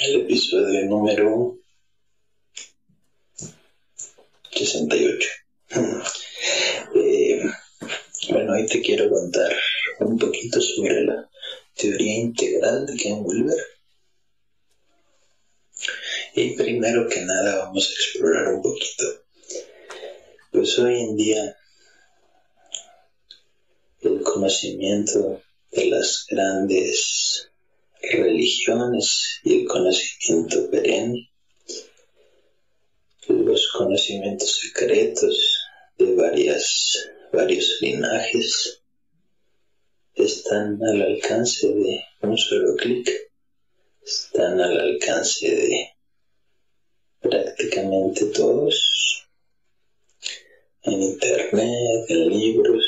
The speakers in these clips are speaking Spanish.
El episodio número 68. Eh, bueno, hoy te quiero contar un poquito sobre la teoría integral de Ken Wilber. Y primero que nada vamos a explorar un poquito. Pues hoy en día el conocimiento de las grandes religiones y el conocimiento perenne, los conocimientos secretos de varias, varios linajes, están al alcance de un solo clic, están al alcance de prácticamente todos en internet, en libros,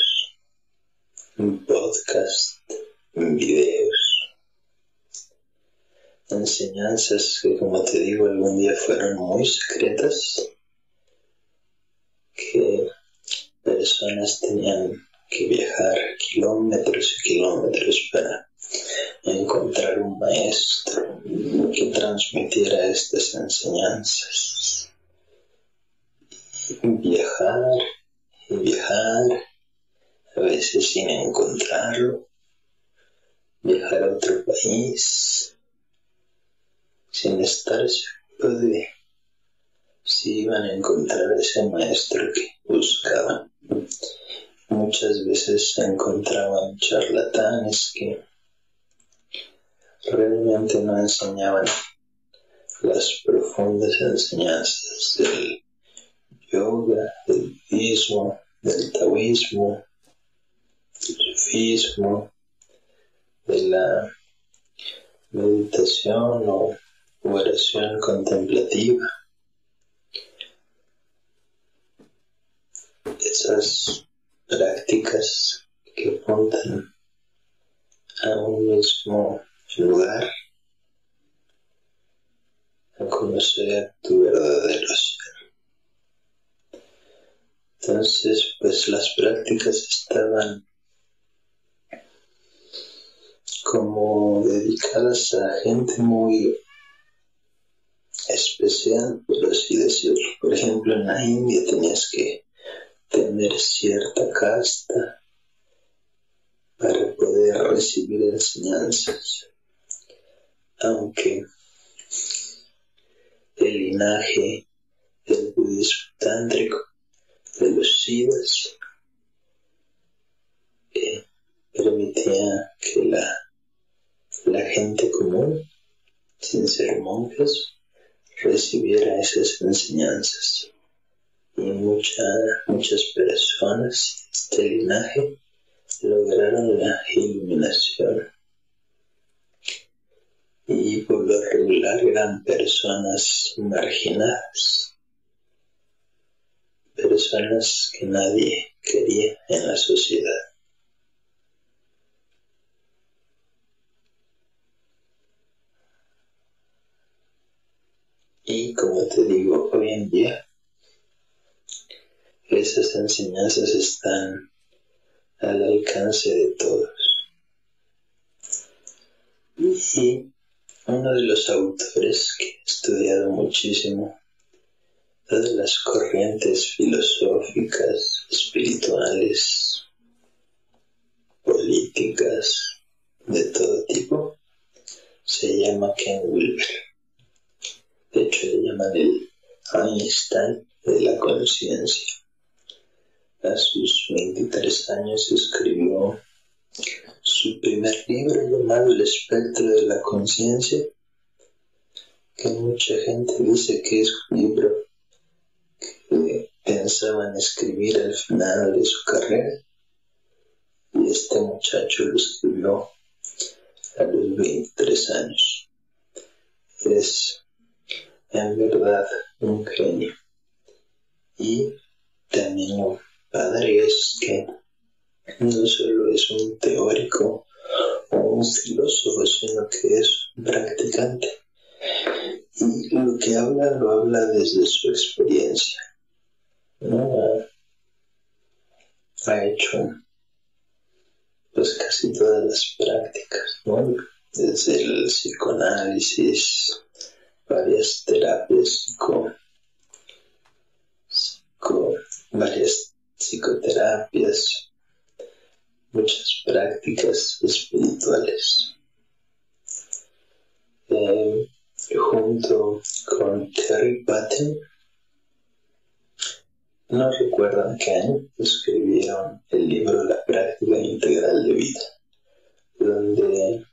en podcast, en videos, enseñanzas que como te digo algún día fueron muy secretas, que personas tenían que viajar kilómetros y kilómetros para encontrar un maestro que transmitiera estas enseñanzas. Viajar y viajar, a veces sin encontrarlo, viajar a otro país, sin estar seguro de si iban a encontrar ese maestro que buscaban. Muchas veces se encontraban charlatanes que realmente no enseñaban las profundas enseñanzas del yoga, del budismo, del taoísmo, del sufismo, de la meditación o oración contemplativa. Esas prácticas que apuntan a un mismo lugar, a conocer tu verdadero ser. Entonces, pues las prácticas estaban como dedicadas a gente muy especial, por así decirlo. Por ejemplo, en la India tenías que tener cierta casta para poder recibir enseñanzas, aunque el linaje del budismo tántrico de los siddhas eh, permitía que la, la gente común, sin ser monjes, recibiera esas enseñanzas y muchas personas de linaje lograron la iluminación y por lo regular eran personas marginadas, personas que nadie quería en la sociedad. Y como te digo, hoy en día esas enseñanzas están al alcance de todos. Y uno de los autores que he estudiado muchísimo, de las corrientes filosóficas, espirituales, políticas, de todo tipo, se llama Ken Wilber. De hecho, le llaman el Einstein de la conciencia a sus 23 años escribió su primer libro llamado El espectro de la conciencia, que mucha gente dice que es un libro que pensaban escribir al final de su carrera y este muchacho lo escribió a los 23 años. Es en verdad un genio y también un padre es que no solo es un teórico o un filósofo, sino que es un practicante. Y lo que habla lo habla desde su experiencia. hecho pues casi todas las prácticas, ¿no? Desde el psicoanálisis, varias terapias psico, varias psicoterapias, muchas prácticas espirituales. Eh, junto con Terry Patton, no recuerdan qué año escribieron el libro La práctica integral de vida, donde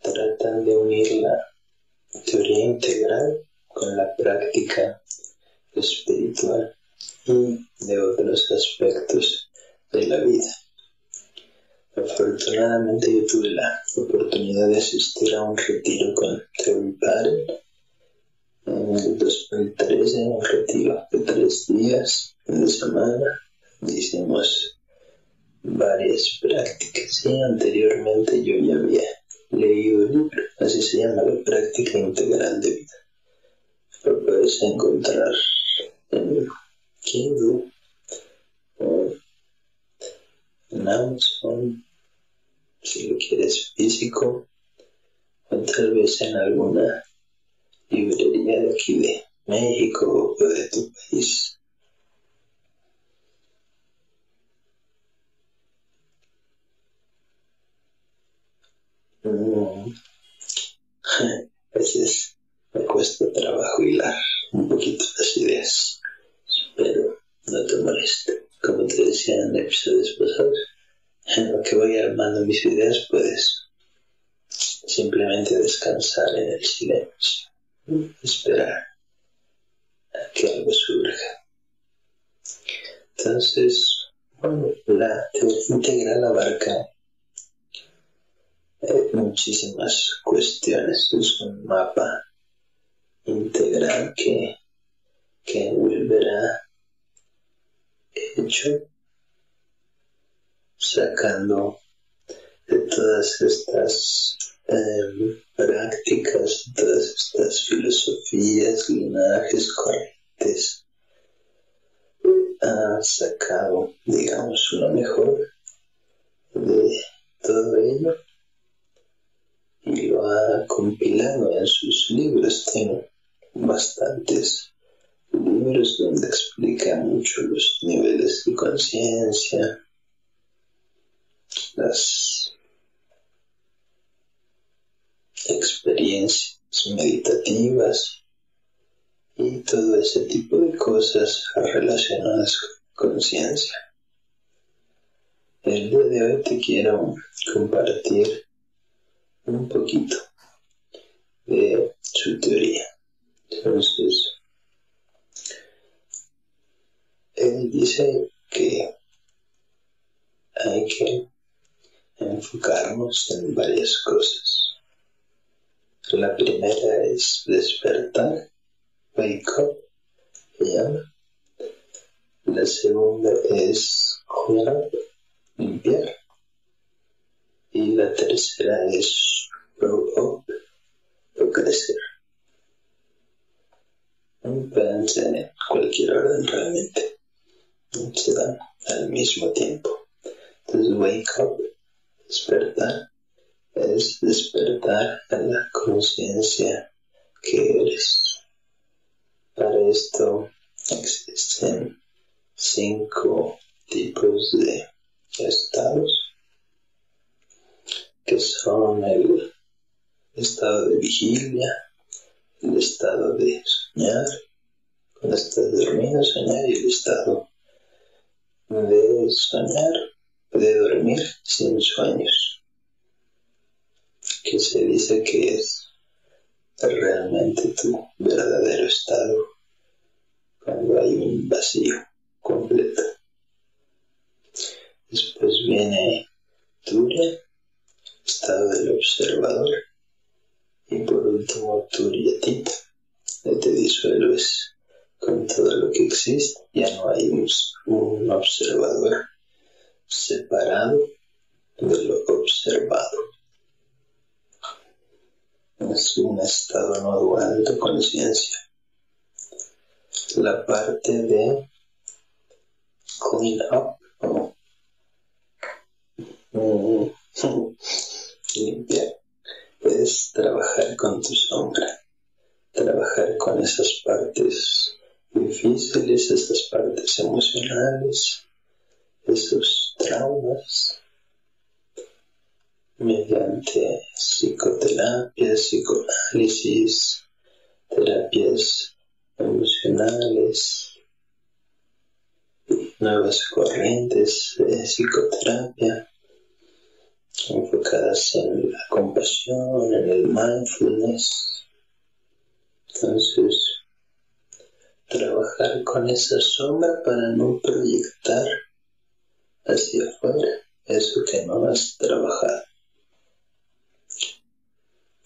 tratan de unir la teoría integral con la práctica espiritual y de otros aspectos de la vida. Afortunadamente yo tuve la oportunidad de asistir a un retiro con Terry Patton en el 2013, un retiro de tres días de semana hicimos varias prácticas y anteriormente yo ya había leído el libro, así se llama la práctica integral de vida. Lo puedes encontrar en Kindle o en Amazon si lo quieres físico o tal vez en alguna librería de aquí de México o de tu país. A veces me cuesta trabajo hilar un poquito las ideas, pero no te moleste. Como te decía en episodios pasados, en lo que voy armando mis ideas puedes simplemente descansar en el silencio, esperar a que algo surja. Entonces, bueno, la teoría integral abarca muchísimas cuestiones. Es un mapa integral que, que volverá hecho sacando de todas estas em, prácticas, todas estas filosofías, linajes, corrientes, ha sacado, digamos, lo mejor de todo ello lo ha compilado en sus libros. Tiene bastantes libros donde explica mucho los niveles de conciencia, las experiencias meditativas y todo ese tipo de cosas relacionadas con conciencia. El día de hoy te quiero compartir un poquito de su teoría. Entonces, él dice que hay que enfocarnos en varias cosas. La primera es despertar, wake up, llama. La segunda es jugar, limpiar. Y la tercera es grow o crecer. Pueden ser en cualquier orden realmente. Se dan al mismo tiempo. Entonces, wake up, despertar, es despertar a la conciencia que eres. Para esto existen cinco tipos de estados que son el estado de vigilia, el estado de soñar, cuando estás dormido, soñar y el estado de soñar, de dormir sin sueños, que se dice que es realmente tu verdadero estado cuando hay un vacío completo. Después viene Turia, estado del observador. Y por último, Turiatita, te disuelves con todo lo que existe, ya no hay un, observador separado de lo observado. Es un estado no dual de conciencia. La parte de clean up. Mm, limpiar es trabajar con tu sombra, trabajar con esas partes difíciles, esas partes emocionales, esos traumas, mediante psicoterapia, psicoanálisis, terapias emocionales, nuevas corrientes de psicoterapia enfocadas en la compasión, en el mindfulness. Entonces, trabajar con esa sombra para no proyectar hacia afuera eso que no has trabajado.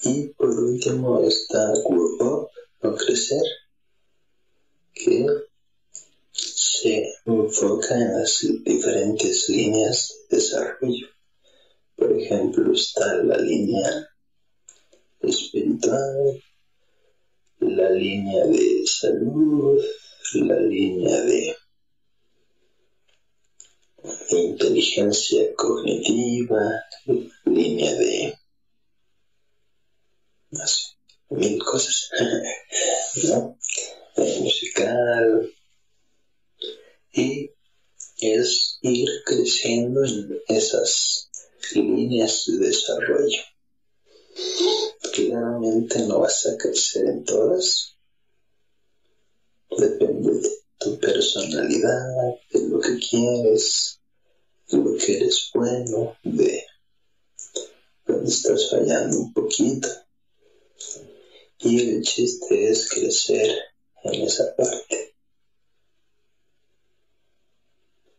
Y por último está Grow o Crecer, que se enfoca en las diferentes líneas de desarrollo. Por ejemplo, está la línea espiritual, la línea de salud, la línea de inteligencia cognitiva, línea de no sé, mil cosas, ¿no? musical, y es ir creciendo en esas líneas de desarrollo. Claramente no vas a crecer en todas. Depende de tu personalidad, de lo que quieres, de lo que eres bueno, de donde estás fallando un poquito. Y el chiste es crecer en esa parte.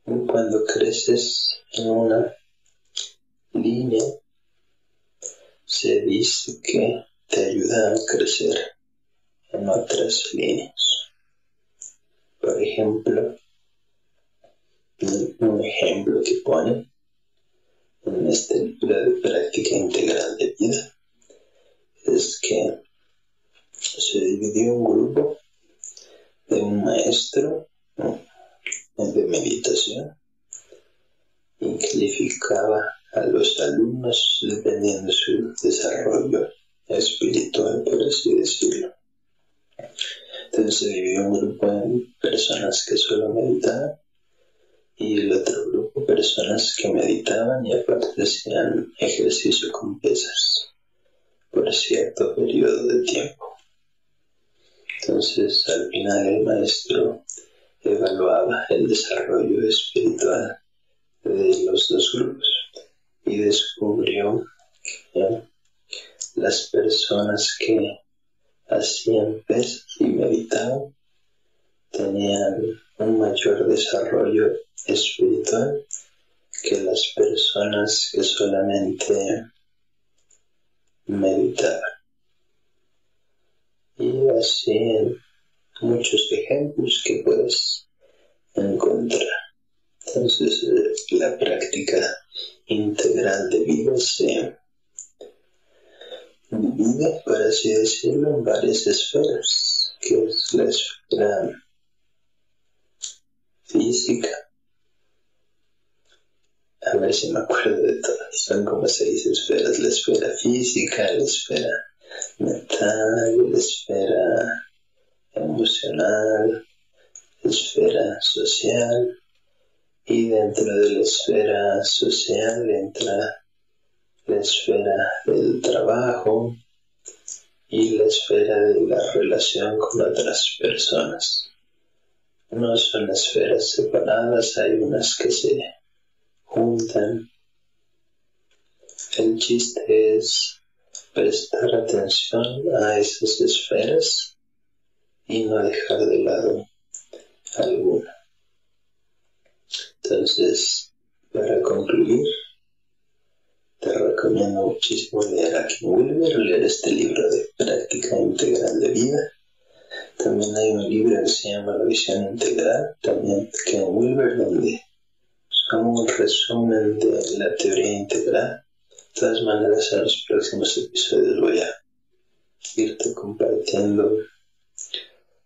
Cuando creces en una línea, se dice que te ayuda a crecer en otras líneas. Por ejemplo, un ejemplo que pone en esta de práctica integral de vida es que se dividió un grupo de un maestro de meditación y calificaba a los alumnos dependiendo de su desarrollo espiritual, por así decirlo. Entonces se dividió un grupo en personas que solo meditaban y el otro grupo personas que meditaban y aparte hacían ejercicio con pesas por cierto periodo de tiempo. Entonces al final el maestro evaluaba el desarrollo espiritual de los dos grupos y descubrió que las personas que hacían pesas y meditaban tenían un mayor desarrollo espiritual que las personas que solamente meditaban. Y así muchos ejemplos que puedes encontrar. Entonces, eh, la práctica integral de vida se divide, por así decirlo, en varias esferas, que es la esfera física. A ver si me acuerdo de todas. Son como seis esferas. La esfera física, la esfera mental, la esfera emocional, la esfera social y dentro de la esfera social entra la esfera del trabajo y la esfera de la relación con otras personas. No son esferas separadas, hay unas que se juntan. El chiste es prestar atención a esas esferas y no dejar de lado alguna. Entonces, para concluir, te recomiendo muchísimo leer a Ken Wilber, leer este libro de práctica integral de vida. También hay un libro que se llama La visión integral, también Ken Wilber, donde hago un resumen de la teoría integral. De todas maneras, en los próximos episodios voy a irte compartiendo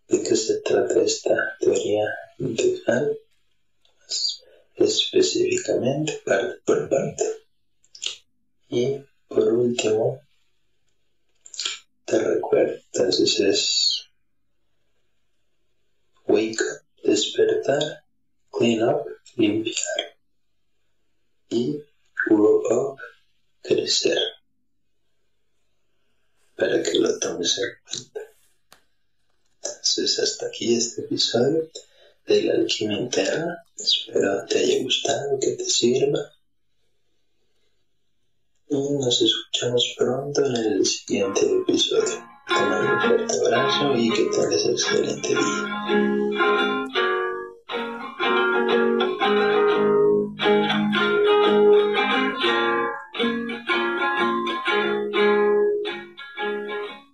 de qué se trata esta teoría integral específicamente parte por parte. Y por último, te recuerdo, entonces es wake up, despertar, clean up, limpiar y grow up, crecer, para que lo tomes en cuenta. Entonces hasta aquí este episodio de la alquimia interna. Espero te haya gustado, que te sirva. Y nos escuchamos pronto en el siguiente episodio. Te mando un fuerte abrazo y que tengas excelente día.